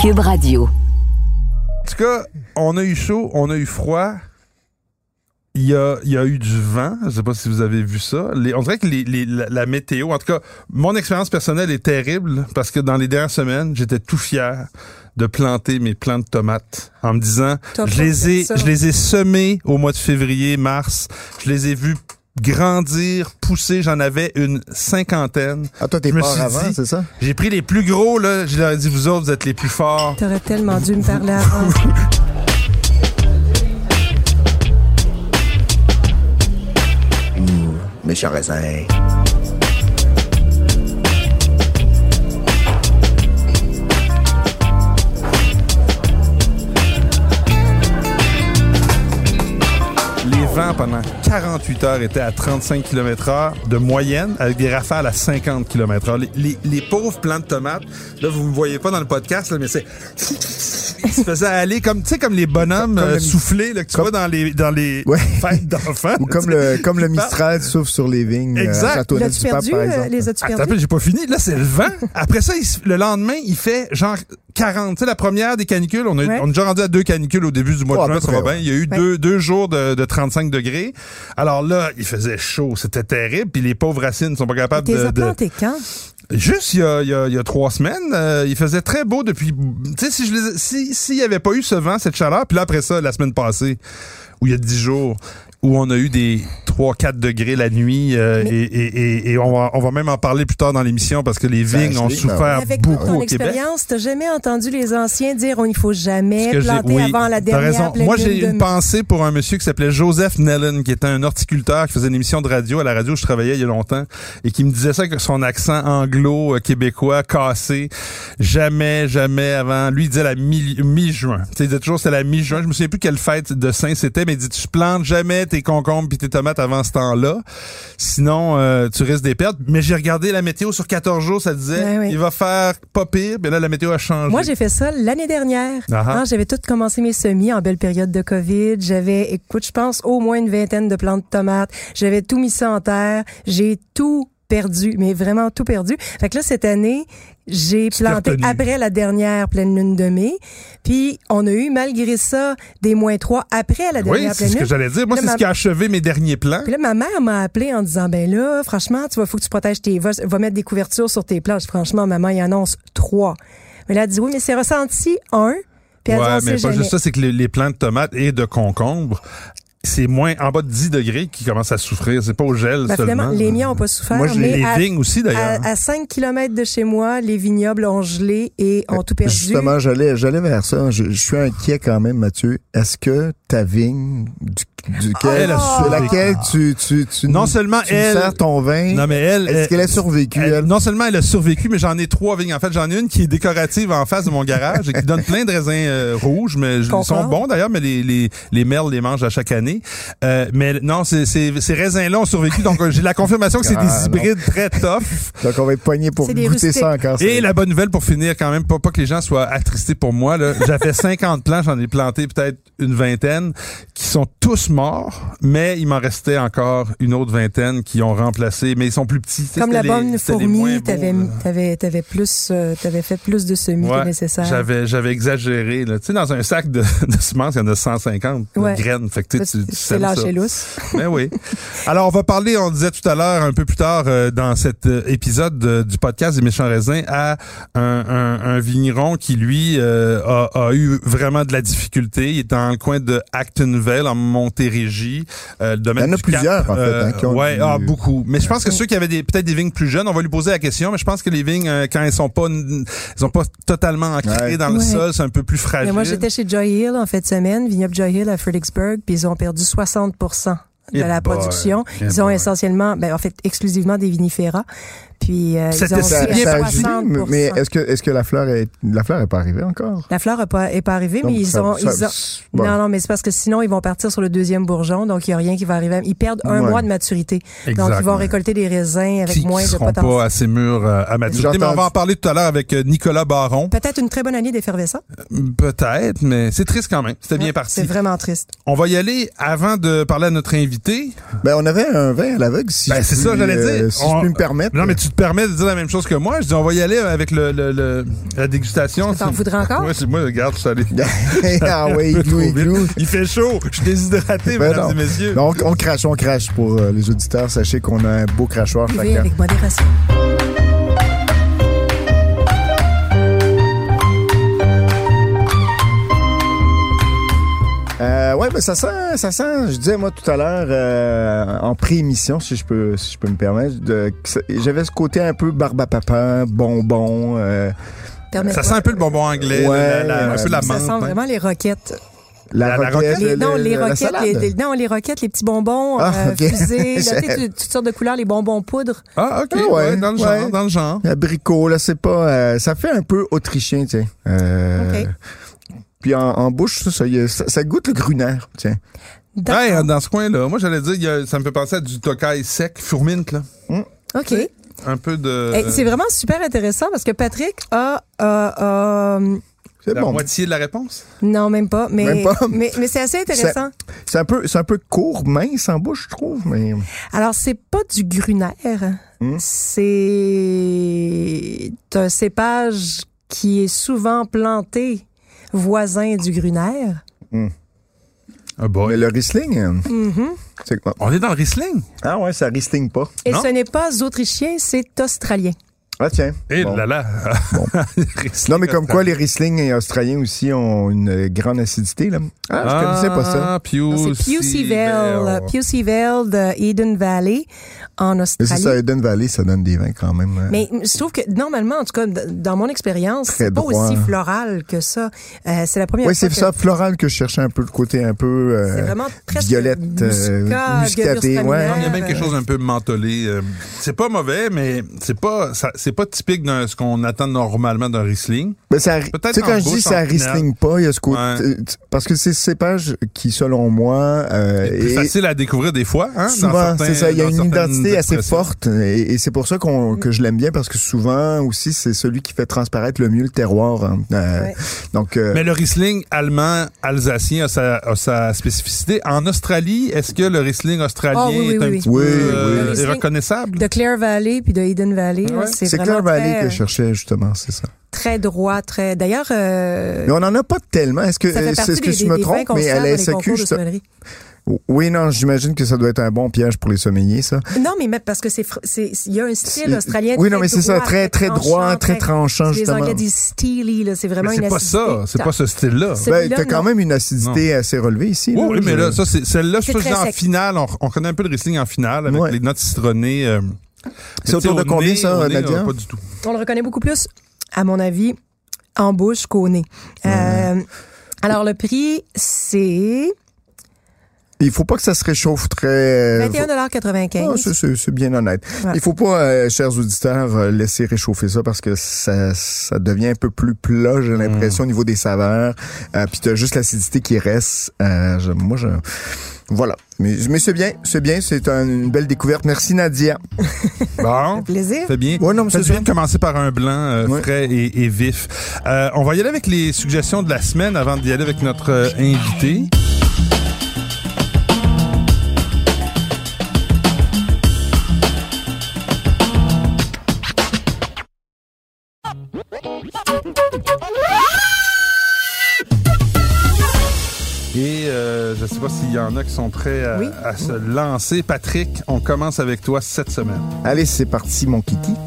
Cube Radio. En tout cas, on a eu chaud, on a eu froid. Il y a, il y a eu du vent. Je sais pas si vous avez vu ça. Les- on dirait que les, les- la, la météo, en tout cas, mon expérience personnelle est terrible parce que dans les dernières semaines, j'étais tout fier de planter mes plants de tomates en me disant, je les ai, je les ai semés au mois de février, mars. Je les ai vus grandir, pousser. J'en avais une cinquantaine. Ah, toi, t'es suis avant, c'est ça? J'ai pris les plus gros, là. Je leur ai dit, vous autres, vous êtes les plus forts. T'aurais tellement dû me parler avant. Les vents pendant 48 heures étaient à 35 km heure de moyenne avec des rafales à 50 km heure. Les, les- les pauvres plants de tomates, là, vous me voyez pas dans le podcast, là, mais c'est... Ils se faisaient aller comme, tu sais, comme les bonhommes Comme euh, le- soufflés là, que tu comme- vois dans les, dans les Ouais. fêtes d'enfants. Ou comme le, comme le Mistral souffle sur les vignes euh, Exact. L'as-tu du Pape, perdu? par euh, exemple? les as-tu perdus? peu, j'ai pas fini. Là, c'est le vent. Après ça, il le lendemain, il fait genre 40. Tu sais, la première des canicules, on, a, eu- Ouais. on est déjà rendu à deux canicules au début du mois Oh, de juin, ça va bien. Il y a eu Ouais. deux, deux jours de, de 35 degrés. Alors là, il faisait chaud. C'était terrible. Puis les pauvres racines sont pas capables de... planté quand? Juste il y a, il y a, il y a trois semaines, euh, il faisais très beau depuis... Tu sais, si je les- si s'il y avait pas eu ce vent, cette chaleur, puis là, après ça, la semaine passée, où il y a dix jours, où on a eu des 3-4 degrés la nuit, euh, Mais- et, et, et, et on, va, on va même en parler plus tard dans l'émission parce que les vignes ont souffert ben Avec toute beaucoup ton au Québec. expérience, t'as jamais entendu les anciens dire oh, il faut jamais planter oui, avant la t'as dernière raison. Moi, j'ai une pensée pour un monsieur qui s'appelait Joseph Nellen, qui était un horticulteur qui faisait une émission de radio à la radio où je travaillais il y a longtemps et qui me disait ça avec son accent anglo québécois cassé. Jamais, jamais avant. Lui, il disait la mi- mi-juin. Tu sais, il disait toujours c'était la mi-juin. Je me souviens plus quelle fête de Saint c'était, mais il dit tu plantes jamais tes concombres puis tes tomates avant ce temps-là. Sinon, euh, tu risques des pertes. Mais j'ai regardé la météo sur 14 jours, ça disait oui. il va faire pas pire. Mais là, la météo a changé. Moi, j'ai fait ça l'année dernière. Ah ah. Hein, J'avais tout commencé mes semis en belle période de COVID. J'avais, écoute, je pense au moins une vingtaine de plantes de tomates. J'avais tout mis ça en terre. J'ai tout perdu, mais vraiment tout perdu. Fait que là, cette année, j'ai planté après la dernière pleine lune de mai. Puis, on a eu, malgré ça, des moins trois après la oui, dernière c'est pleine ce que lune. j'allais dire. Moi, c'est ma- ce qui a achevé mes derniers plans. Puis là, ma mère m'a appelé en disant, ben là, franchement, tu vas, faut que tu protèges tes, va, va mettre des couvertures sur tes planches. Franchement, maman, il annonce trois. Mais là, elle dit, oui, mais c'est ressenti un. Puis ouais, mais pas jamais. juste ça, c'est que les, les plants de tomates et de concombres, c'est moins en bas de 10 degrés qui commencent à souffrir. C'est pas au gel Ben, seulement. les miens n'ont pas souffert. Moi, je mais les à, vignes aussi, d'ailleurs. à, à 5 km de chez moi, les vignobles ont gelé et ont tout perdu. Justement, j'allais, j'allais vers ça. Je, je suis inquiet quand même, Mathieu. Est-ce que ta vigne, du, duquel, Elle a de survécu. laquelle tu, tu, tu, Non seulement tu elle- sers ton vin, non, mais elle, est-ce elle- qu'elle a survécu, elle- elle? non seulement elle a survécu, mais j'en ai trois vignes. En fait, j'en ai une qui est décorative en face de mon garage et qui donne plein de raisins euh, rouges, mais ils sont bons d'ailleurs, mais les, les, les merles les mangent à chaque année. Euh, mais non, c'est- c'est- ces raisins-là ont survécu, donc euh, j'ai la confirmation que c'est Ah, des non. hybrides très tough. Donc, on va être poigné pour goûter rustiques. ça encore. Et la bonne nouvelle pour finir quand même, pas, pas que les gens soient attristés pour moi, là. J'avais 50 plants, j'en ai planté peut-être une vingtaine qui sont tous morts, mais il m'en restait encore une autre vingtaine qui ont remplacé, mais ils sont plus petits. Sais, Comme la bonne fourmi, t'avais, t'avais, t'avais plus, euh, t'avais fait plus de semis Ouais, que nécessaire. J'avais, j'avais exagéré, là. Tu sais, dans un sac de, de semences, il y en a 150 Ouais. graines. Fait que tu, sais, tu, tu ça. lâché lousse. Ben oui. Alors, on va parler, on disait tout à l'heure, un peu plus tard euh, dans cet euh, épisode de- du podcast des méchants raisins, à un, un, un vigneron qui, lui, euh, a, a eu vraiment de la difficulté. Il est dans le coin de Actonville, en Montérégie. Euh, le domaine Il y en a du plusieurs, Cap. en fait, hein, qui ont ouais, du- ah, beaucoup. Mais je pense que ceux qui avaient des, peut-être des vignes plus jeunes, on va lui poser la question, mais je pense que les vignes, euh, quand elles sont pas, elles sont pas totalement ancrées Ouais. dans le Ouais. sol, c'est un peu plus fragile. Mais moi, j'étais chez Joy Hill en fait de semaine, vignoble Joy Hill à Fredericksburg, puis ils ont perdu 60 de Eh la production. Eh Ils ont boy. essentiellement, ben, en fait, exclusivement des vinifera. Puis euh, ils C'était ont aussi bien à parti, 60 mais est-ce que, est-ce que la fleur est, la fleur est pas arrivée encore? La fleur n'est pas, est pas arrivée, mais ils ça- ont, ça- ils ont- bon. Non, non, mais c'est parce que sinon, ils vont partir sur le deuxième bourgeon, donc il n'y a rien qui va arriver. Ils perdent un Ouais. mois de maturité. Donc, ils vont récolter des raisins avec qui moins de seront potentiel. pas assez mûrs euh, à maturité. Mais on va en parler tout à l'heure avec euh, Nicolas Baron. Peut-être une très bonne année d'effervescence. Peut-être, mais c'est triste quand même. C'était bien parti. C'est vraiment triste. On va y aller avant de parler à notre invité. Ben, on avait un vin à l'aveugle, si Ben, c'est ça, j'allais euh, dire. Si On- je puis me permettre. Non, mais tu, tu te permets de dire la même chose que moi. Je dis, on va y aller avec le, le- le- la dégustation. Que t'en voudrais encore? Ouais, c'est moi, regarde, je suis allé. ah oui, vite. igloo. Il fait chaud. Je suis déshydraté, Ben mesdames non. et messieurs. Donc, on crache, on crache pour euh, les auditeurs. Sachez qu'on a un beau crachoir chacun. avec modération. Ça sent, ça sent. Je disais moi tout à l'heure euh, en pré-émission, si je peux, si je peux me permettre, ça- j'avais ce côté un peu barbe à papa, bonbon. euh, Ça sent un peu le bonbon anglais, Ouais, la- la- un euh, peu la Ça menthe. sent hein. vraiment les roquettes. la, roquette? Les- le- non, le- les la roquettes, les, les- non, les roquettes, les petits bonbons Ah, euh, ok. fusés, là, tu sais, toutes toutes sortes de couleurs, les bonbons poudre. Ah, OK. Ah, ouais, ouais, dans le ouais. genre, dans le genre. Abricot, là, c'est pas. euh, ça fait un peu autrichien, tu sais. Euh, Ok. Puis en, en bouche, ça, ça, ça, ça goûte le gruner, tiens. D'accord. Ouais, dans ce coin-là. Moi, j'allais dire, ça me fait penser à du tokai sec, fourminte, là. OK. Un peu de. C'est vraiment super intéressant parce que Patrick a, a- a- C'est la bon. moitié de la réponse? non même pas, mais Même pas. mais, mais c'est assez intéressant. C'est un peu, c'est un peu court, mince en bouche, je trouve, mais. Alors c'est pas du gruner, Hmm. c'est un cépage qui est souvent planté voisin du gruner. Ah boy. Mais le Riesling, euh, Mhm. c'est? On est dans le Riesling. Ah ouais, ça Riesling pas. Et Non? ce n'est pas autrichien, c'est australien. Ah tiens. Eh Bon. là là. Bon. Non, mais comme quoi les Riesling australiens aussi ont une euh, grande acidité, là. Ah, je connaissais pas ça. Ah, C'est Puseyville de Eden Valley en Mais c'est Australie. ça, Eden Valley, ça donne des vins quand même. euh. Mais je trouve que normalement, en tout cas, dans mon expérience, c'est pas aussi floral que ça. Euh, c'est la première Oui, fois c'est que ça, floral que je cherchais un peu, le côté un peu euh, c'est vraiment presque violette, euh, muscat, muscaté, gewürztraminer, ouais. Il y a même quelque chose d'un peu mentholé. C'est pas mauvais, mais c'est pas ça- c'est pas typique de ce qu'on attend normalement d'un Riesling. Mais ça, Peut-être tu sais, en quand je dis ça. Riesling pas, il y a ce côté, Ouais. euh, parce que c'est ce cépage qui, selon moi, euh, C'est plus est- facile à découvrir des fois. Hein, dans Souvent, c'est ça. Il y a une identité assez forte et, et c'est pour ça qu'on, que je l'aime bien parce que souvent aussi c'est celui qui fait transparaître le mieux le terroir. hein. Euh, Ouais. Donc, euh, Mais le Riesling allemand alsacien a sa, a sa spécificité. En Australie, est-ce que le Riesling australien Ah, oui, oui, est un oui, petit oui. peu euh, reconnaissable? de Clare Valley puis de Eden Valley. Ouais. c'est c'est vraiment Claire Valley très, que je cherchais justement, c'est ça. très droit, très. D'ailleurs, euh, Mais on en a pas tellement. Est-ce que ça fait euh, partie c'est ce que des, je me des trompe? Mais à la les SAQ, je- oui, non, j'imagine que ça doit être un bon piège pour les sommeliers, ça. Non, mais même parce que c'est, il y a un style australien. Oui, non, mais c'est ça, très très droit, très tranchant Les justement. Anglais disent steely, là, c'est vraiment Mais une c'est pas acidité. ça. C'est pas ce style-là. Ben, t'as quand même une acidité assez relevée ici. Oui, oui, mais je- là, ça, c'est, celle-là, je trouve en finale, on, on connaît un peu le Riesling en finale avec Ouais. les notes citronnées. C'est autour de combien, nez- ça, Nadia? euh, Pas du tout. On le reconnaît beaucoup plus, à mon avis, en bouche qu'au nez. Euh, alors, le prix, c'est Il faut pas que ça se réchauffe très. euh, faut- 21,95 Ah, c'est- c'est c'est bien honnête. Ouais. Il faut pas, euh, chers auditeurs, euh, laisser réchauffer ça parce que ça, ça devient un peu plus plat, j'ai l'impression, au niveau des saveurs. Euh, Puis tu as juste l'acidité qui reste. Euh, je- moi, je... Voilà. Mais, mais c'est bien, c'est bien, c'est un- une belle découverte. Merci Nadia. Bon. plaisir. Fait bien. Ouais, non, mais c'est bien de commencer par un blanc euh, Ouais. frais et, et vif. Euh, on va y aller avec les suggestions de la semaine avant d'y aller avec notre euh, invité. Et euh, je sais pas s'il y en a qui sont prêts à, Oui. à se lancer. Patrick, on commence avec toi cette semaine. Allez, c'est parti, mon kiki.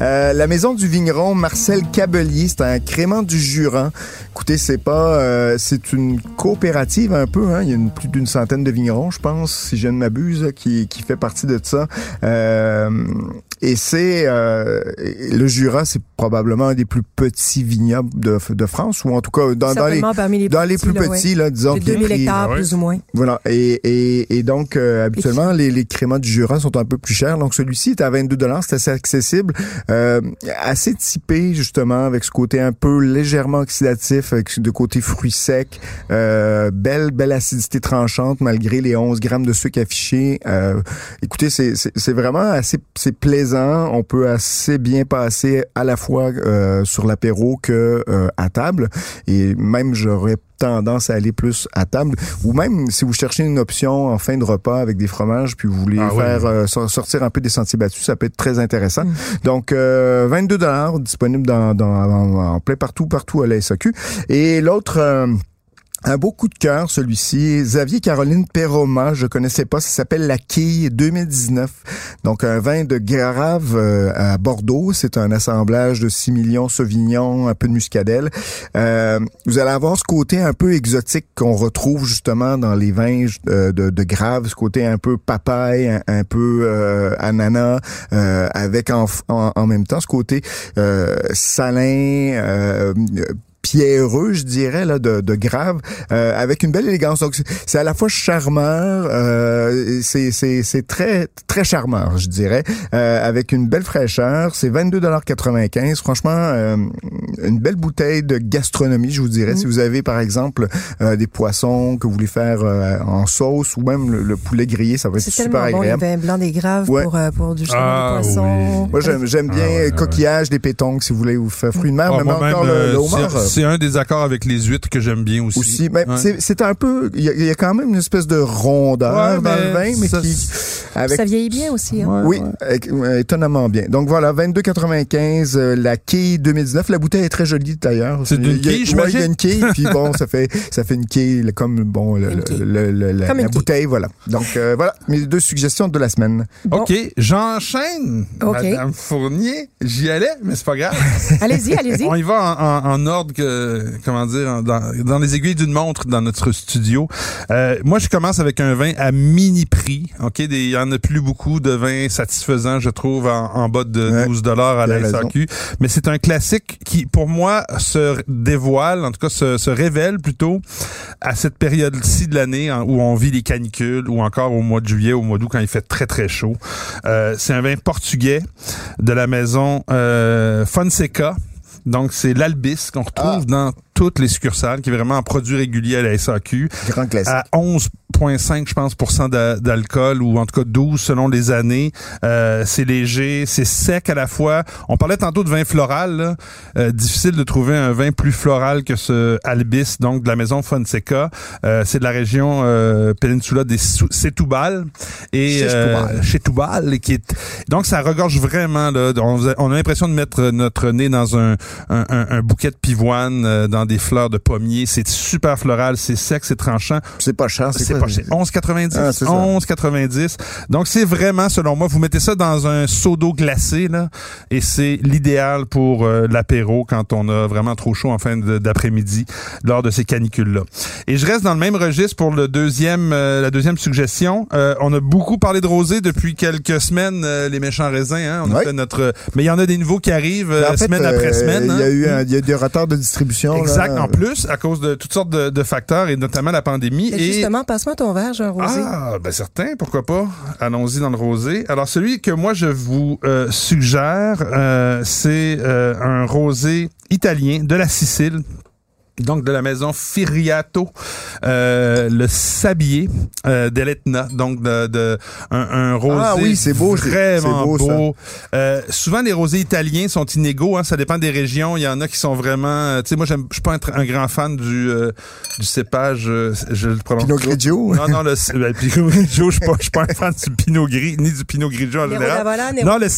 Euh, la maison du vigneron Marcel Cabelier, c'est un crément du Jura. Écoutez, c'est pas, euh, c'est une coopérative un peu. Hein? Il y a une- plus d'une centaine de vignerons, je pense, si je ne m'abuse, qui, qui fait partie de ça. Euh, et c'est euh, le Jura, c'est probablement un des plus petits vignobles de, de France, ou en tout cas dans, dans les Certainement parmi les dans les plus là, petits, là, disons. De qui est 2000 pris- hectares, ouais. plus ou moins. voilà. Et, et, et donc, euh, habituellement, les, les créments du Jura sont un peu plus chers. Donc, celui-ci est à 22 c'est assez accessible. Euh, assez typé, justement, avec ce côté un peu légèrement oxydatif, avec de côté fruits secs. Euh, belle, belle acidité tranchante, malgré les 11 grammes de sucre affichés. Euh, écoutez, c'est c'est- c'est vraiment assez c'est plaisant présent. On peut assez bien passer à la fois euh, sur l'apéro que euh, à table. Et même, j'aurais tendance à aller plus à table. Ou même si vous cherchez une option en fin de repas avec des fromages, puis vous voulez Ah oui. faire euh, sor- sortir un peu des sentiers battus, ça peut être très intéressant. Mm. Donc, euh, 22 dollars disponible dans, dans, en, en plein partout, partout à la SAQ. Et l'autre... euh, un beau coup de cœur, celui-ci. Xavier Caroline Perroma, je connaissais pas, ça s'appelle La Quille 2019. Donc, un vin de Grave euh, à Bordeaux. C'est un assemblage de 6 millions Sauvignon, un peu de muscadelle. Euh, vous allez avoir ce côté un peu exotique qu'on retrouve justement dans les vins euh, de, Grave, ce côté un peu papaye, un, un peu euh, ananas, euh, avec en, en, en même temps ce côté salin, pierreux, je dirais, là, de, de grave, euh, avec une belle élégance. Donc, c'est- à la fois charmeur, euh, c'est, c'est, c'est très, très charmeur, je dirais, euh, avec une belle fraîcheur. C'est 22,95 Franchement, euh, une belle bouteille de gastronomie, je vous dirais. Si vous avez, par exemple, euh, des poissons que vous voulez faire euh, en sauce ou même le, le poulet grillé, ça va être C'est super tellement bon, le agréable. vin blanc des graves Ouais. pour, euh, pour du Ah. Moi, j'aime, j'aime bien Ah ouais, ouais, coquillages, des pétonques, si vous voulez, vous faire fruits de mer, Ah, même encore le, euh, le homard. c'est- C'est un des accords avec les huîtres que j'aime bien aussi. aussi. Mais Ouais. c'est, c'est un peu, il y, y a quand même une espèce de rondeur Ouais, dans mais le vin, mais ça, qui, avec, Ça vieillit bien aussi. Hein? Ouais, oui, ouais. étonnamment bien. Donc voilà, 22,95, euh, la quille 2019. La bouteille est très jolie d'ailleurs. C'est a- quille, ouais, j'imagine? il y a une quille, puis bon, ça fait, ça fait une quille, le- comme bon, le, Une le- quille. le- le- la, Comme une la quille. bouteille, voilà. Donc euh, voilà, mes deux suggestions de la semaine. Bon, OK, j'enchaîne. OK. Madame Fournier, j'y allais, mais c'est pas grave. Allez-y, allez-y. On y va en, en- en ordre que, comment dire, en- dans, dans les aiguilles d'une montre dans notre studio. Euh, moi, je commence avec un vin à mini prix. Ok, des- il y en a plus beaucoup de vins satisfaisants, je trouve, en, en bas de Ouais, 12 dollars à la. SAQ. Mais c'est un classique qui, pour moi, se dévoile, en tout cas, se, se révèle plutôt à cette période-ci de l'année hein, où on vit les canicules ou encore au mois de juillet, au mois d'août quand il fait très très chaud. Euh, c'est un vin portugais de la maison euh, Fonseca. Donc c'est l'Albis qu'on retrouve Ah. dans toutes les succursales, qui est vraiment un produit régulier à la SAQ, Grand classique. à 11,5 je pense d'alcool ou en tout cas 12 selon les années. Euh, c'est léger, c'est sec à la fois. On parlait tantôt de vin floral. là. Euh, difficile de trouver un vin plus floral que ce Albis, donc de la maison Fonseca. Euh, c'est de la région euh, Peninsula des Setúbal et Chez euh, chez Toubal qui est donc ça regorge vraiment là on, a- on a l'impression de mettre notre nez dans un, un, un- un bouquet de pivoine euh, dans des fleurs de pommier c'est super floral c'est sec c'est tranchant C'est pas cher, c'est pas cher 11,90 Ah, c'est ça. 11,90 donc c'est vraiment selon moi vous mettez ça dans un seau d'eau glacée là et c'est l'idéal pour euh, l'apéro quand on a vraiment trop chaud en fin d'après-midi lors de ces canicules là et je reste dans le même registre pour le deuxième euh, la deuxième suggestion Euh, on a beaucoup parlé de rosé depuis quelques semaines euh, les méchants raisins hein? on a Ouais. fait notre mais il y en a des nouveaux qui arrivent euh, En fait, semaine après euh, semaine Il y a hein. eu un, il y a eu des retards de distribution. Exact, en plus, à cause de toutes sortes de, de facteurs et notamment la pandémie. Et Et Justement, passe-moi ton verre, j'ai un rosé. ah, ben certain, pourquoi pas? Allons-y dans le rosé. Alors celui que moi je vous euh, suggère, euh, c'est euh, un rosé italien de la Sicile. Donc de la maison Firiato, euh, le sablier euh, d'Eletna, donc de, de un, un rosé Ah oui, c'est beau, c'est- vraiment beau, ça. beau. Euh, souvent les rosés italiens sont inégaux, hein, ça dépend des régions. Il y en a qui sont vraiment, euh, tu sais, moi j'aime, je suis pas un, grand fan du euh, du cépage, euh, je le prononce. Pinot. Grigio. Non, non, le ben, Pinot Grigio, je suis pas, je suis pas un fan du Pinot Gris, ni du Pinot Grigio en général. Non, le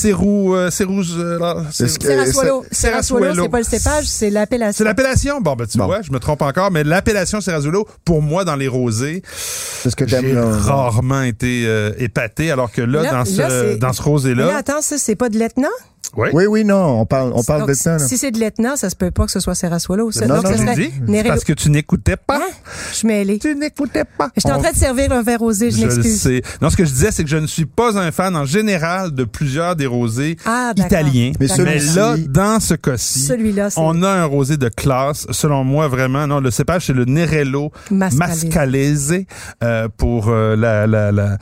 euh, euh, Serrasuolo, Serrasuolo. c'est pas le cépage, c'est l'appellation. c'est l'appellation? Bon, ben tu Bon. vois, je me trompe encore, mais l'appellation Serrazulo, pour moi, dans les rosés, C'est ce que j'ai rarement été euh, épaté, alors que là, Là- dans ce dans ce Mais là, rosé-là, attends, ça, c'est pas de l'Etna? Oui. Oui, oui, non, on parle, on parle Donc, de ça. là. Si c'est de l'Etna, ça se peut pas que ce soit Serrasuolo. Ça, Non, donc, non, serait parce que tu n'écoutais pas. Hein? Je suis mêlée. Tu n'écoutais pas. J'étais en On- train de servir un verre rosé, je m'excuse. Non, ce que je disais, c'est que je ne suis pas un fan en général de plusieurs des rosés Ah, italiens. Mais. Mais là, dans ce cas-ci, on a un rosé de classe. Selon moi, vraiment, non, le cépage, c'est le Nerello Mascalese. Mascalese. euh, pour euh, la, la, la...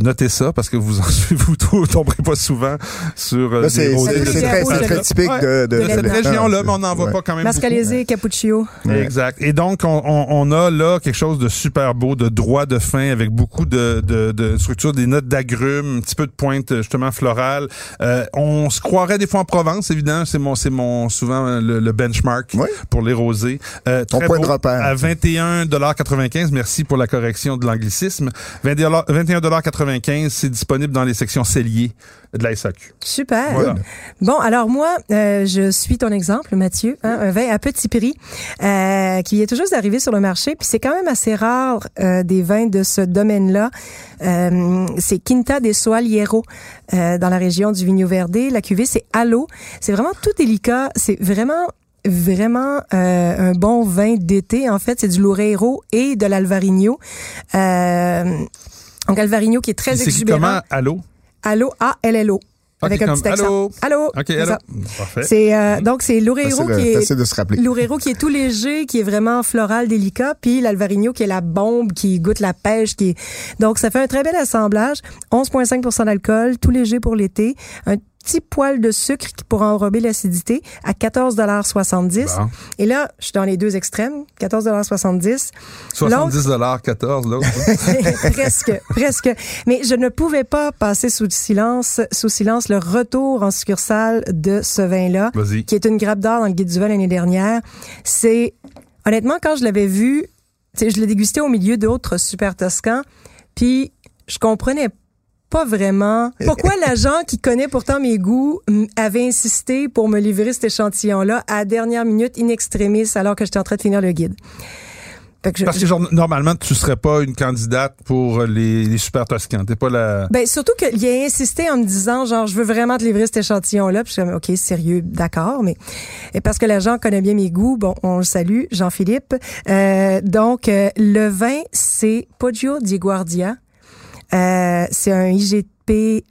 Notez ça, parce que vous en vous tomberez pas souvent sur euh, Là, des rosés C'est très, très typique Ouais. de, de, de cette région-là, mais on n'en voit Ouais. pas quand même Mascalese, Cappucccio. beaucoup. Exact. Et donc, on, on, on a là quelque chose de super beau, de droit de fin, avec beaucoup de, de, de structure, des notes d'agrumes, un petit peu de pointe justement florale. Euh, on se croirait des fois en Provence, évidemment. C'est mon, c'est mon souvent euh, le, le benchmark Oui. pour les rosés. Euh, Ton très point beau, de repère. À 21,95 Merci pour la correction de l'anglicisme. 21,95 c'est disponible dans les sections celliers de la SAQ. Super. Voilà. Bon, alors moi, euh, je suis ton exemple, Mathieu, hein, un vin à petit prix euh, qui est tout juste d'arriver sur le marché, puis c'est quand même assez rare euh, des vins de ce domaine-là. C'est Quinta de Soaliero dans la région du Vigno Verde. La cuvée, c'est Allo. C'est vraiment tout délicat. C'est vraiment vraiment euh, un bon vin d'été. En fait, c'est du Loureiro et de l'Alvarinho. Euh, donc Alvarinho qui est très C'est exubérant. comment Allô? Allo, A-L-L-O. Avec Ok, un petit accent. allô? Allô? OK, C'est allô? Parfait. C'est euh, donc c'est Loureiro qui est de se rappeler. Loureiro qui est tout léger, qui est vraiment floral, délicat, puis l'Alvarinho qui est la bombe, qui goûte la pêche, qui est... donc ça fait un très bel assemblage. 11,5% d'alcool, tout léger pour l'été, un petit poil de sucre qui pourra enrober l'acidité à 14,70 Bon. Et là, je suis dans les deux extrêmes, 14,70 70 14 l'autre. presque, presque. Mais je ne pouvais pas passer sous silence, sous silence le retour en succursale de ce vin-là, qui est une grappe d'or dans le guide du vin l'année dernière. C'est honnêtement quand je l'avais vu, je l'ai dégusté au milieu d'autres super toscans, puis je comprenais pas vraiment pourquoi l'agent qui connaît pourtant mes goûts m- avait insisté pour me livrer cet échantillon-là à la dernière minute in extremis alors que j'étais en train de finir le guide? Fait que je- Parce que genre, normalement, tu serais pas une candidate pour les, les super toscans. T'es pas la... Ben surtout qu'il a insisté en me disant genre je veux vraiment te livrer cet échantillon là puis je suis comme OK sérieux d'accord mais et parce que l'agent connaît bien mes goûts bon on le salue Jean-Philippe Euh, donc euh, le vin c'est Poggio di Guardia Euh, c'est un IGP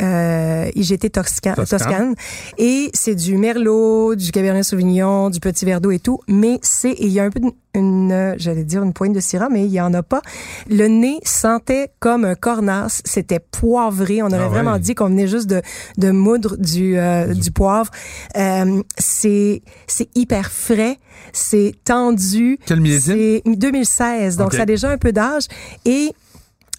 euh, IGT Toscan, Toscane. Et c'est du Merlot, du Cabernet Sauvignon, du Petit Verdot et tout, mais c'est il y a un peu une, une, j'allais dire une pointe de syrah mais il y en a pas. Le nez sentait comme un cornas, c'était poivré, on aurait Ah ouais. vraiment dit qu'on venait juste de de moudre du euh, du poivre. Euh, c'est c'est hyper frais, c'est tendu. Quel millésime? C'est 2016, donc ça a déjà un peu d'âge et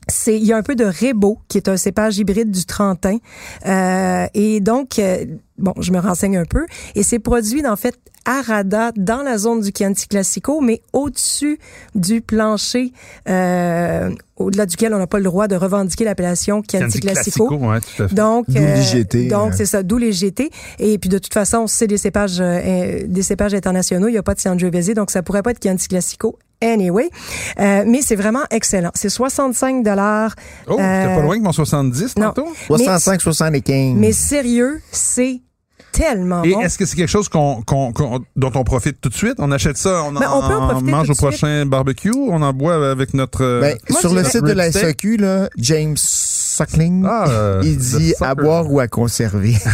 c'est il y a un peu de Rebo qui est un cépage hybride du Trentin Euh, et donc euh, bon je me renseigne un peu et c'est produit en fait à Rada dans la zone du Chianti Classico mais au-dessus du plancher euh, au-delà duquel on n'a pas le droit de revendiquer l'appellation Chianti, Chianti Classico. ouais, tout à fait. Donc, c'est ça, d'où les GT. Et puis de toute façon, c'est des cépages, euh, des cépages internationaux. Il n'y a pas de Sangiovese, donc ça pourrait pas être Chianti Classico. Anyway, euh, mais c'est vraiment excellent. C'est 65 dollars. Oh, t'es pas loin que mon 70 non. tantôt? 65, 75. Mais sérieux, c'est tellement Et bon. est-ce que c'est quelque chose qu'on, qu'on- qu'on- dont on profite tout de suite? On achète ça, on, Ben, en, on peut en profiter mange au prochain barbecue, on en boit avec notre... euh, Ben, Moi, sur le site de la. SAQ, là, James Suckling, ah, euh, il dit à boire ou à conserver.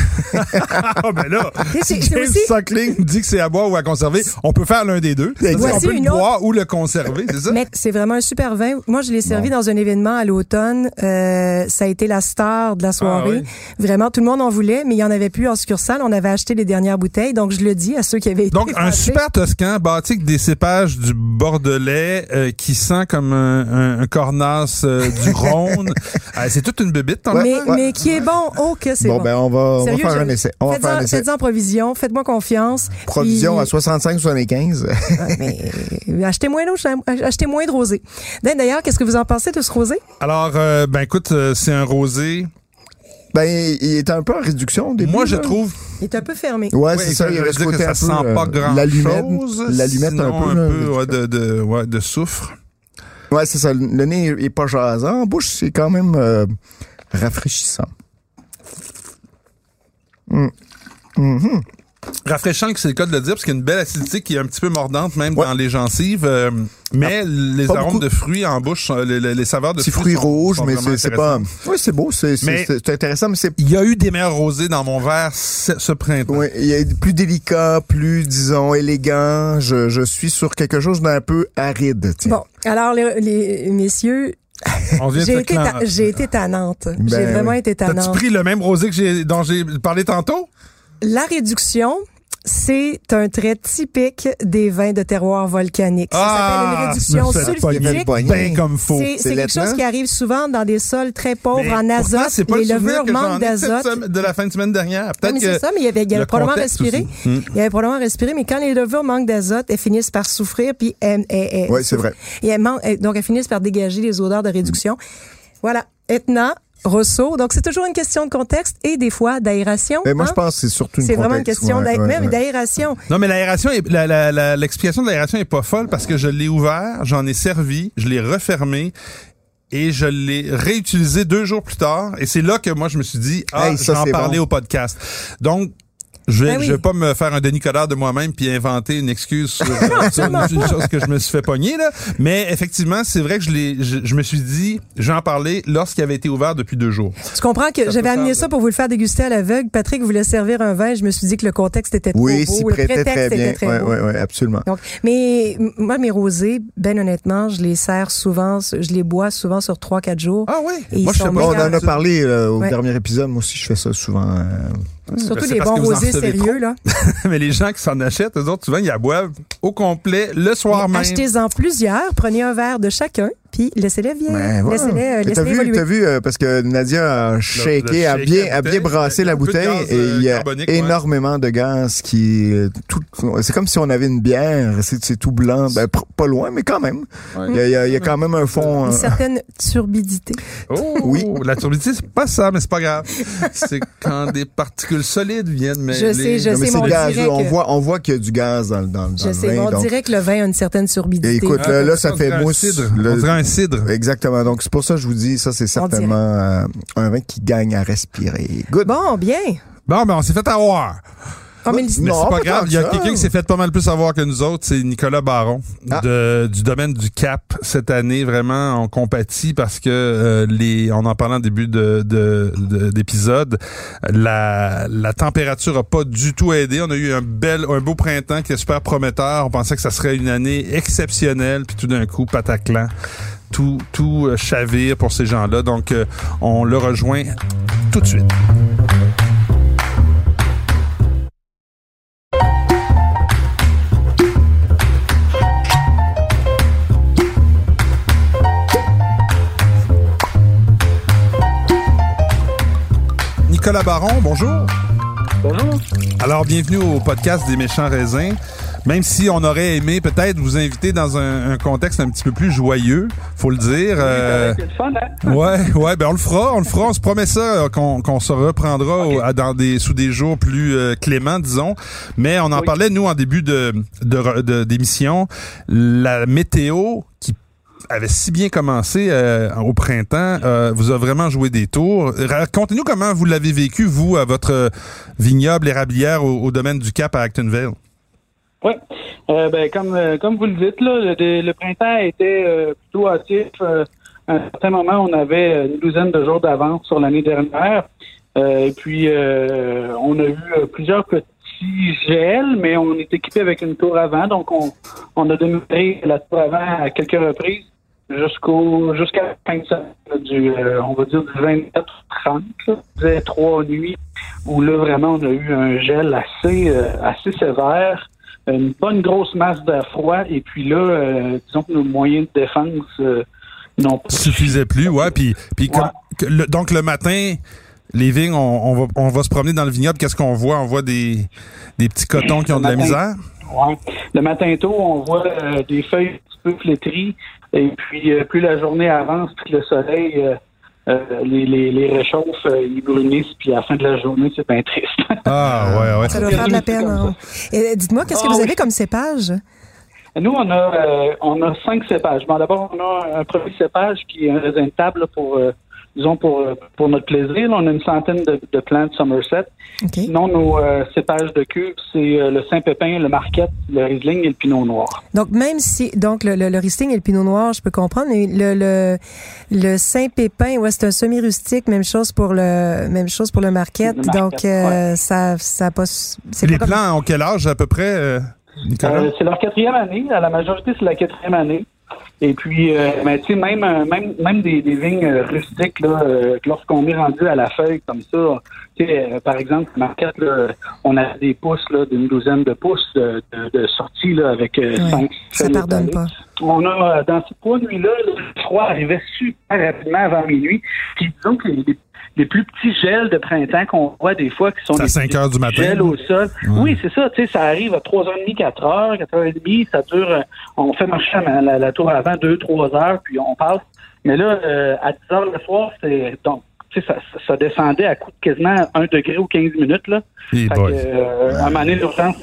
Ah, ben là, si James aussi- Suckling dit que c'est à boire ou à conserver, on peut faire l'un des deux. On peut le autre- boire ou le conserver, c'est ça? Mais c'est vraiment un super vin. Moi, je l'ai servi Bon. dans un événement à l'automne. Euh, ça a été la star de la soirée. Ah Vraiment, tout le monde en voulait, mais il y en avait plus en succursale. On avait acheté les dernières bouteilles, donc je le dis à ceux qui avaient été Donc, un super toscan bâti avec des cépages du Bordelais euh, qui sent comme un, un, un cornas euh, du Rhône. Ah, c'est toute une bébite, ton mais, affaire. mais qui est bon. Oh, que c'est Bon, bon. ben, on va, on va Sérieux, faire je- un essai. On va Faites-en faire un essai. faites-en provision. Faites-moi confiance. Provision Puis- à 65, 75. Ouais, mais euh, achetez moins d'eau, achetez moins de rosé. D'ailleurs, qu'est-ce que vous en pensez de ce rosé? Alors, euh, ben écoute, euh, c'est un rosé. Ben, il est un peu en réduction au début. Moi, je là. trouve Il est un peu fermé. Ouais, Ouais, c'est ça. Il reste dire que côté ça un peu, sent euh, pas grand l'allumette, chose. l'allumette un peu. un là. peu ouais, de, de, ouais, de soufre. Ouais, c'est ça. Le nez est pas jasant. En bouche, c'est quand même euh, rafraîchissant. Mm. Mhm. Rafraîchant que c'est le cas de le dire, parce qu'il y a une belle acidité qui est un petit peu mordante même Ouais. dans les gencives. euh, mais les pas arômes beaucoup. de fruits en bouche, sont- les, les- les saveurs de Petit fruits fruit sont- mais vraiment c'est pas. Oui, c'est beau, c'est intéressant, mais c'est. Il y a eu des meilleurs rosés dans mon verre ce, ce printemps. Oui, il est plus délicat, plus, disons, élégant. Je, je suis sur quelque chose d'un peu aride. tiens. Bon, alors les, les messieurs, On vient de j'ai se été, ta- été tannante. Ben j'ai vraiment oui. été T'as-tu tannante. pris le même rosé que j'ai, dont j'ai parlé tantôt? La réduction, c'est un trait typique des vins de terroir volcanique. Ça s'appelle une réduction pogner sulfitique. le Ben comme faux. C'est quelque chose qui arrive souvent dans des sols très pauvres Mais en pourtant, azote. c'est pas Les le levures manquent d'azote. de la fin de semaine dernière. Oui, Peut-être mais que c'est ça, mais il y avait, il y avait le probablement respiré. aussi. Hmm. Il y avait probablement respiré, mais quand les levures manquent d'azote, elles finissent par souffrir, puis elles, elles- elles- Ouais, c'est vrai. Et elles man- elles- donc elles finissent par dégager les odeurs de réduction. Voilà. Etna, Rousseau. Donc c'est toujours une question de contexte et des fois d'aération. Mais moi, hein? je pense que c'est surtout une C'est vraiment une question Ouais, d'aération. Non, mais l'aération, est- la- la- la- l'explication de l'aération est pas folle parce que je l'ai ouvert, j'en ai servi, je l'ai refermé et je l'ai réutilisé deux jours plus tard. Et c'est là que moi, je me suis dit, ah, Hey, ça, je vais en c'est parler bon. au podcast. Donc, je vais, Ben oui. je vais pas me faire un Denis Coderre de moi-même puis inventer une excuse sur, euh, sur une, une chose que je me suis fait pogner là. Mais effectivement, c'est vrai que je l'ai, je, je me suis dit, je vais en parler lorsqu'il avait été ouvert depuis deux jours. Tu comprends que Ça j'avais amené ça pour vous le faire déguster à l'aveugle. Patrick voulait servir un vin. Je me suis dit que le contexte était trop Oui, beau. le prêtait prétexte très bien. était très Ouais, beau. ouais, ouais, absolument. Donc, mais moi, mes rosés, ben honnêtement, je les sers souvent, je les bois souvent sur 3-4 jours. Ah oui? Et moi, je sais pas. Bon, on en a parlé euh, au Ouais. dernier épisode. Moi aussi, je fais ça souvent. euh, Surtout Ben, les bons rosés sérieux, là. Mais les gens qui s'en achètent, eux autres, souvent, ils la boivent au complet le soir même. Achetez-en plusieurs, prenez un verre de chacun, puis laissez-les vieillir. Ben, voilà. Laissez-les euh, Mais laissez T'as vu, t'as vu euh, parce que Nadia a shaké, a bien, a bien bouteille, brassé il y la bouteille et il y a ouais. énormément de gaz qui, euh, tout, c'est comme si on avait une bière, c'est, tout blanc, ben, pas loin, mais quand même. Il y a, il y a- il y a quand même un fond. Une euh, certaine turbidité. Oh, Oui. La turbidité, c'est pas ça, mais c'est pas grave. c'est quand des particules solides viennent mêler. Je sais, je non, mais sais, c'est mon gaz, dirait on que- voit, on voit qu'il y a du gaz dans, le- dans, dans Je le sais, vin. mais on dirait que le vin a une certaine turbidité. Écoute, là, ça fait mousse. Un cidre. Exactement. Donc, c'est pour ça que je vous dis, ça, c'est certainement euh, un vin qui gagne à respirer. Good. Bon, bien. Bon, ben, on s'est fait avoir. Mais Non, c'est pas grave. Il y a quelqu'un qui s'est fait pas mal plus avoir que nous autres. C'est Nicolas Baron Ah. de, du domaine du Cap. Cette année, vraiment, on compatit parce que euh, les, on en parlait en début de, de- de- d'épisode, la, la température a pas du tout aidé. On a eu un bel, un beau printemps qui est super prometteur. On pensait que ça serait une année exceptionnelle. Puis tout d'un coup, pataclan. Tout, tout euh, chavire pour ces gens-là. Donc, euh, on le rejoint tout de suite. Nicolas Baron, bonjour. Bonjour. Alors, bienvenue au podcast des méchants raisins. Même si on aurait aimé peut-être vous inviter dans un, un contexte un petit peu plus joyeux, faut le dire. euh, C'est le fun, hein? ouais, ouais, ben on le fera, on le fera, on se promet ça euh, qu'on se reprendra au- dans des sous des jours plus euh, cléments, disons. Mais on en Oui. parlait nous en début de de re- de- d'émission, la météo qui avait si bien commencé euh, au printemps, euh, vous a vraiment joué des tours. Racontez-nous comment vous l'avez vécu, vous, à votre euh, vignoble érablière au, au domaine du Cap à Actonville. Oui. Ben, comme, comme vous le dites, là, le, printemps était euh, plutôt hâtif. À un certain moment, on avait une douzaine de jours d'avance sur l'année dernière. Et puis, on a eu plusieurs petits gels, mais on est équipé avec une tour avant. Donc, on, on a démarré la tour avant à quelques reprises jusqu'au jusqu'à la fin de semaine, du, euh, on va dire du 24 30, là. Faisait trois nuits où là, vraiment, on a eu un gel assez, euh, assez sévère. Une, pas une grosse masse d'air froid. Et puis là, euh, disons que nos moyens de défense euh, n'ont pas suffisait plus, ouais. Puis, puis Ouais. donc le matin, les vignes, on, on va, on va se promener dans le vignoble. Qu'est-ce qu'on voit? On voit des, des petits cotons qui ont de la misère? Ouais. Le matin tôt, on voit euh, des feuilles un petit peu flétries. Et puis, euh, plus la journée avance, puis le soleil euh, euh, les, les, les réchauffe, euh, ils brunissent, puis à la fin de la journée, c'est bien triste. Ah ouais, ouais. Ça doit faire de la peine. hein. Et Dites-moi, qu'est-ce que Ah vous oui. avez comme cépage? Nous, on a euh, on a cinq cépages. Bon, d'abord, on a un premier cépage qui est un raisin de table là, pour euh, disons pour euh, pour notre plaisir. Là, on a une centaine de, de plantes Somerset. OK. Sinon, nos euh, cépages de cube, c'est euh, le Saint-Pépin, le Marquette, le Riesling et le Pinot Noir. Donc, même si, donc, le, le, le Riesling et le Pinot Noir, je peux comprendre, mais le, le, le Saint-Pépin, ouais, c'est un semi-rustique, même chose pour le, même chose pour le Marquette. Le Marquette, donc, euh, ça, ça a pas, c'est Les pas comme- plants ont quel âge à peu près, euh, Nicolas? Euh, c'est leur quatrième année. À la majorité, c'est la quatrième année. Et puis, euh, ben, tu sais, même, euh, même, même des, des vignes euh, rustiques, là, euh, lorsqu'on est rendu à la feuille comme ça, tu sais, euh, par exemple, marquette, là, on a des pouces là, d'une douzaine de pouces de, de, de sortie là, avec euh, Ouais, cinq ça pardonne pas. On a, euh, dans ces trois nuits-là, le froid arrivait super rapidement avant minuit. Puis disons que les, les- les plus petits gels de printemps qu'on voit des fois, qui sont C'est à des 5 heures du matin. gels au sol. Oui, c'est ça. Tu sais, ça arrive à 3h30, 4h, 4h30. Ça dure, euh, on fait marcher la, la- la tour avant 2, 3 heures, puis on passe. Mais là, euh, à 10 heures le soir, c'est donc, tu sais, ça, ça- descendait à coup de quasiment 1 degré ou 15 minutes, là. Que, euh, à un moment donné, l'urgence,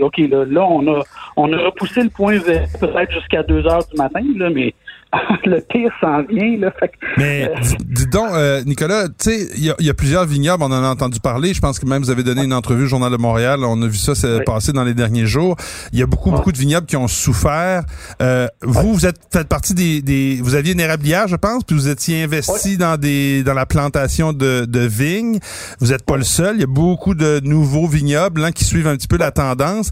OK, là, là, on a on a repoussé le point vert peut-être jusqu'à 2 heures du matin, là, mais le pire s'en vient, là. Fait que, Mais euh, dis, dis donc, euh, Nicolas, tu sais, il y y a plusieurs vignobles, on en a entendu parler. Je pense que même vous avez donné une entrevue au Journal de Montréal. On a vu ça Oui. passé dans les derniers jours. Il y a beaucoup, beaucoup de vignobles qui ont souffert. Euh, vous, vous êtes faites partie des, des, vous aviez une érablière, je pense, puis vous étiez investi dans des, dans la plantation de, de vignes. Vous n'êtes pas le seul. Il y a beaucoup de nouveaux vignobles hein, qui suivent un petit peu la tendance.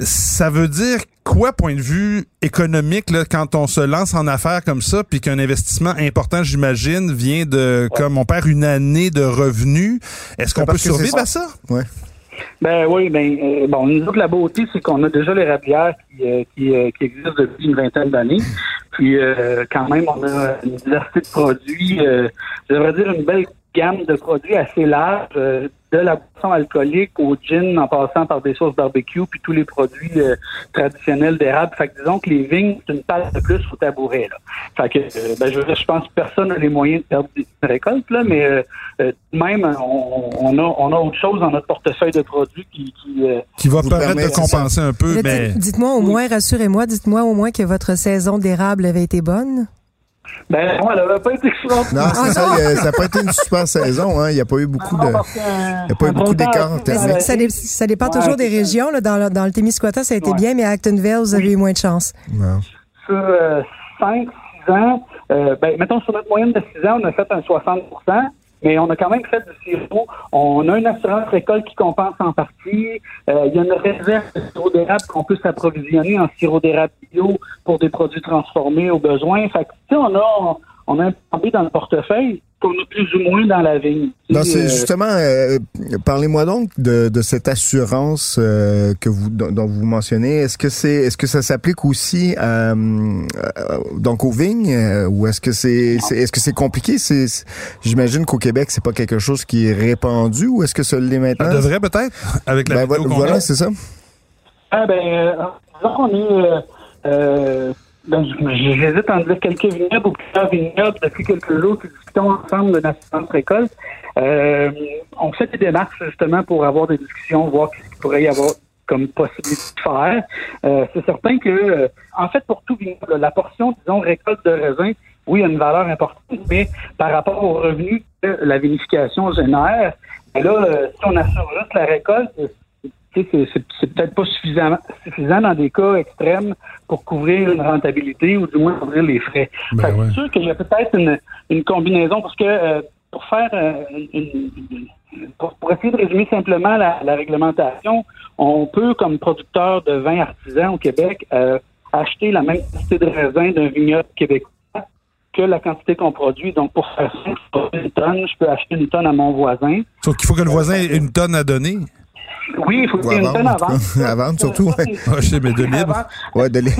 Ça veut dire quoi, point de vue économique, là, quand on se lance en affaires comme ça, puis qu'un investissement important, j'imagine, vient de, comme on perd une année de revenus, est-ce qu'on peut survivre à ça? Ouais. Ben oui, ben euh, bon, nous autres, la beauté, c'est qu'on a déjà les rabières qui, euh, qui, euh, qui existent depuis une vingtaine d'années. Puis quand même, on a une diversité de produits, je devrais dire une belle gamme de produits assez large, euh, de la boisson alcoolique au gin, en passant par des sauces barbecue, puis tous les produits euh, traditionnels d'érable. Fait que disons que les vignes, c'est une palle de plus au tabouret. Là. Fait que, euh, ben, je, pense que personne n'a les moyens de perdre des récoltes, là, mais euh, euh, même, on, on, a, on a autre chose dans notre portefeuille de produits qui... qui euh, Qui va permettre permet, de compenser un peu, mais dites- Dites-moi au moins, rassurez-moi, dites-moi au moins que votre saison d'érable avait été bonne? Ben, non, elle n'avait pas été extraordinaire. Non, c'est Ah, ça. il ça n'a pas été une super saison. Hein. Il n'y a pas eu beaucoup de. Euh, y a pas eu beaucoup d'écart euh, Ça, ça dépend Ouais, toujours des régions. Là. Dans, le- dans le Témiscouata, ça a été Ouais. bien, mais à Actonville, vous avez eu moins de chance. Non. Sur euh, 5, 6 ans, euh, ben, mettons sur notre moyenne de 6 ans, on a fait un 60 mais on a quand même fait du sirop. On a une assurance récolte qui compense en partie. Euh, il y a une réserve de sirop d'érable qu'on peut s'approvisionner en sirop d'érable bio pour des produits transformés au besoin. Fait que, on a, on a un plan dans le portefeuille qu'on a plus ou moins dans la vigne. Non, c'est euh, justement, euh, parlez-moi donc de, de cette assurance euh, que vous dont, vous mentionnez. Est-ce que c'est, est-ce que ça s'applique aussi euh, euh, donc aux vignes euh, ou est-ce que c'est, c'est- est-ce que c'est compliqué? C'est, c'est- j'imagine qu'au Québec c'est pas quelque chose qui est répandu ou est-ce que ça l'est maintenant? Ça devrait peut-être, avec la Ben, météo voilà, qu'on a. voilà, c'est ça. Ah ben, euh, disons qu'on est, euh, euh, ben, j'hésite à en dire quelques vignobles ou plusieurs vignobles depuis quelques jours qui discutons ensemble de l'assurance récolte. Euh, on fait des démarches justement pour avoir des discussions, voir ce qu'il pourrait y avoir comme possibilité de faire. Euh, c'est certain que, euh, en fait, pour tout vignoble, la portion, disons, récolte de raisin, oui, a une valeur importante, mais par rapport aux revenus que la vinification génère, ben là, euh, si on assure juste la récolte, c'est- peut-être pas suffisant dans des cas extrêmes pour couvrir une rentabilité ou du moins couvrir les frais. Ben ouais. C'est sûr qu'il y a peut-être une, une combinaison parce que euh, pour faire euh, une- une- pour, pour essayer de résumer simplement la, la réglementation, on peut, comme producteur de vin artisan au Québec, euh, acheter la même quantité de raisin d'un vignoble québécois que la quantité qu'on produit. Donc, pour faire ça, une tonne, je peux acheter une tonne à mon voisin. Sauf qu'il faut que le voisin ait une tonne à donner. Oui, il faut qu'il y ait à une vendre, tonne à vendre. cas. À vendre, surtout, ouais. Ah, je sais, mais de libre. Avant, Ouais, de les-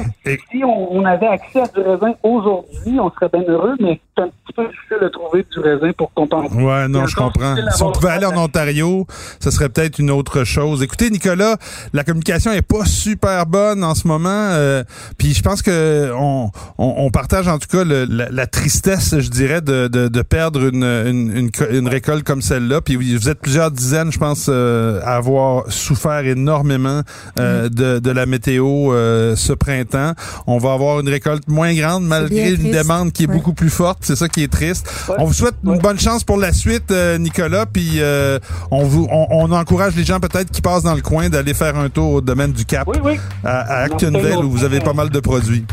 Si on, on avait accès à du raisin aujourd'hui, on serait bien heureux, mais c'est un petit peu difficile de trouver du raisin pour compenser. Ouais, non, je comprends. Si on pouvait aller en. Ontario, ce serait peut-être une autre chose. Écoutez, Nicolas, la communication est pas super bonne en ce moment. euh, Puis je pense que on, on, on partage en tout cas le- la, la tristesse, je dirais, de, de, de perdre une, une, une, co- une récolte comme celle-là. Puis oui, vous êtes plusieurs dizaines, je pense, euh, à avoir souffert énormément euh, de, de la météo euh, ce printemps. On va avoir une récolte moins grande malgré une triste. demande qui est Ouais. beaucoup plus forte. C'est ça qui est triste. Ouais. On vous souhaite une bonne chance pour la suite, euh, Nicolas. Puis euh, on vous, on, on encourage les gens peut-être qui passent dans le coin d'aller faire un tour au domaine du Cap Oui, oui. à, à Actonville où vous avez pas mal de produits.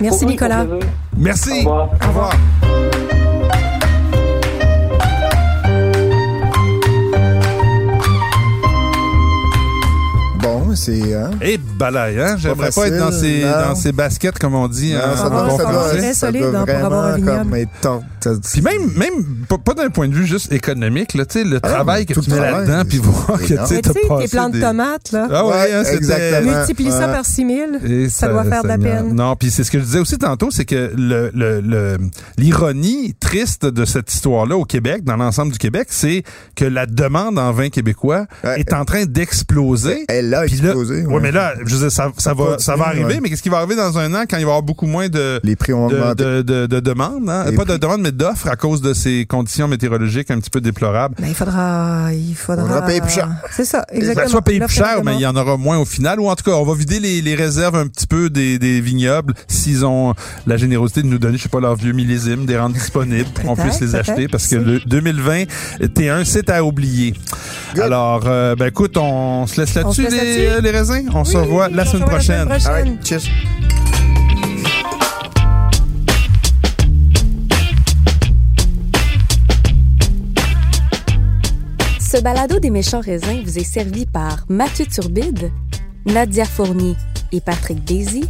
Merci, Nicolas. Merci. Au revoir. Au revoir. C'est... Hein? Et balaye, hein? J'aimerais pas, être dans ces, dans ces baskets, comme on dit. Non, hein, ça en doit, ça doit, ça hein, pour avoir un vraiment vignoble. comme être Puis même, même pas, d'un point de vue juste économique, là, tu sais, le Ah travail que tout tu mets là-dedans, puis voir que tu énorme. sais, Mais t'as tu sais, tes plants de des- tomates, là, Ah ouais, Ouais, hein, exactement. multiplie ça par 6 000, Et ça doit faire de la peine. Non, puis c'est ce que je disais aussi tantôt, c'est que le le- le- l'ironie triste de cette histoire-là au Québec, dans l'ensemble du Québec, c'est que la demande en vin québécois est en train d'exploser. Elle a là- explosé. ouais. ouais. mais là, je veux dire, ça, ça va, ça va arriver, ouais. mais qu'est-ce qui va arriver dans un an quand il va y avoir beaucoup moins de, Les prix ont de, augmenté. de, de, de demandes, hein? Pas de demandes, mais d'offres à cause de ces conditions météorologiques un petit peu déplorables. Ben, il faudra, il faudra. Faudra payer plus cher. C'est ça, exactement. Ben, soit payer plus cher, mais il y en aura moins au final. Ou en tout cas, on va vider les, les réserves un petit peu des, des vignobles s'ils ont la générosité de nous donner, je sais pas, leur vieux millésime, des rendre disponibles pour qu'on puisse les acheter parce que peut-être. le 2020 T1, c'est à oublier. Good. Alors, euh, ben écoute, on se laisse là-dessus, laisse les, raisins? On se Oui, revoit la semaine la prochaine. All right, cheers. Ce balado des méchants raisins vous est servi par Mathieu Turbide, Nadia Fournier et Patrick Daisy.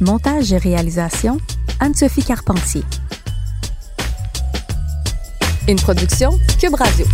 Montage et réalisation, Anne-Sophie Carpentier. Une production Cube Radio.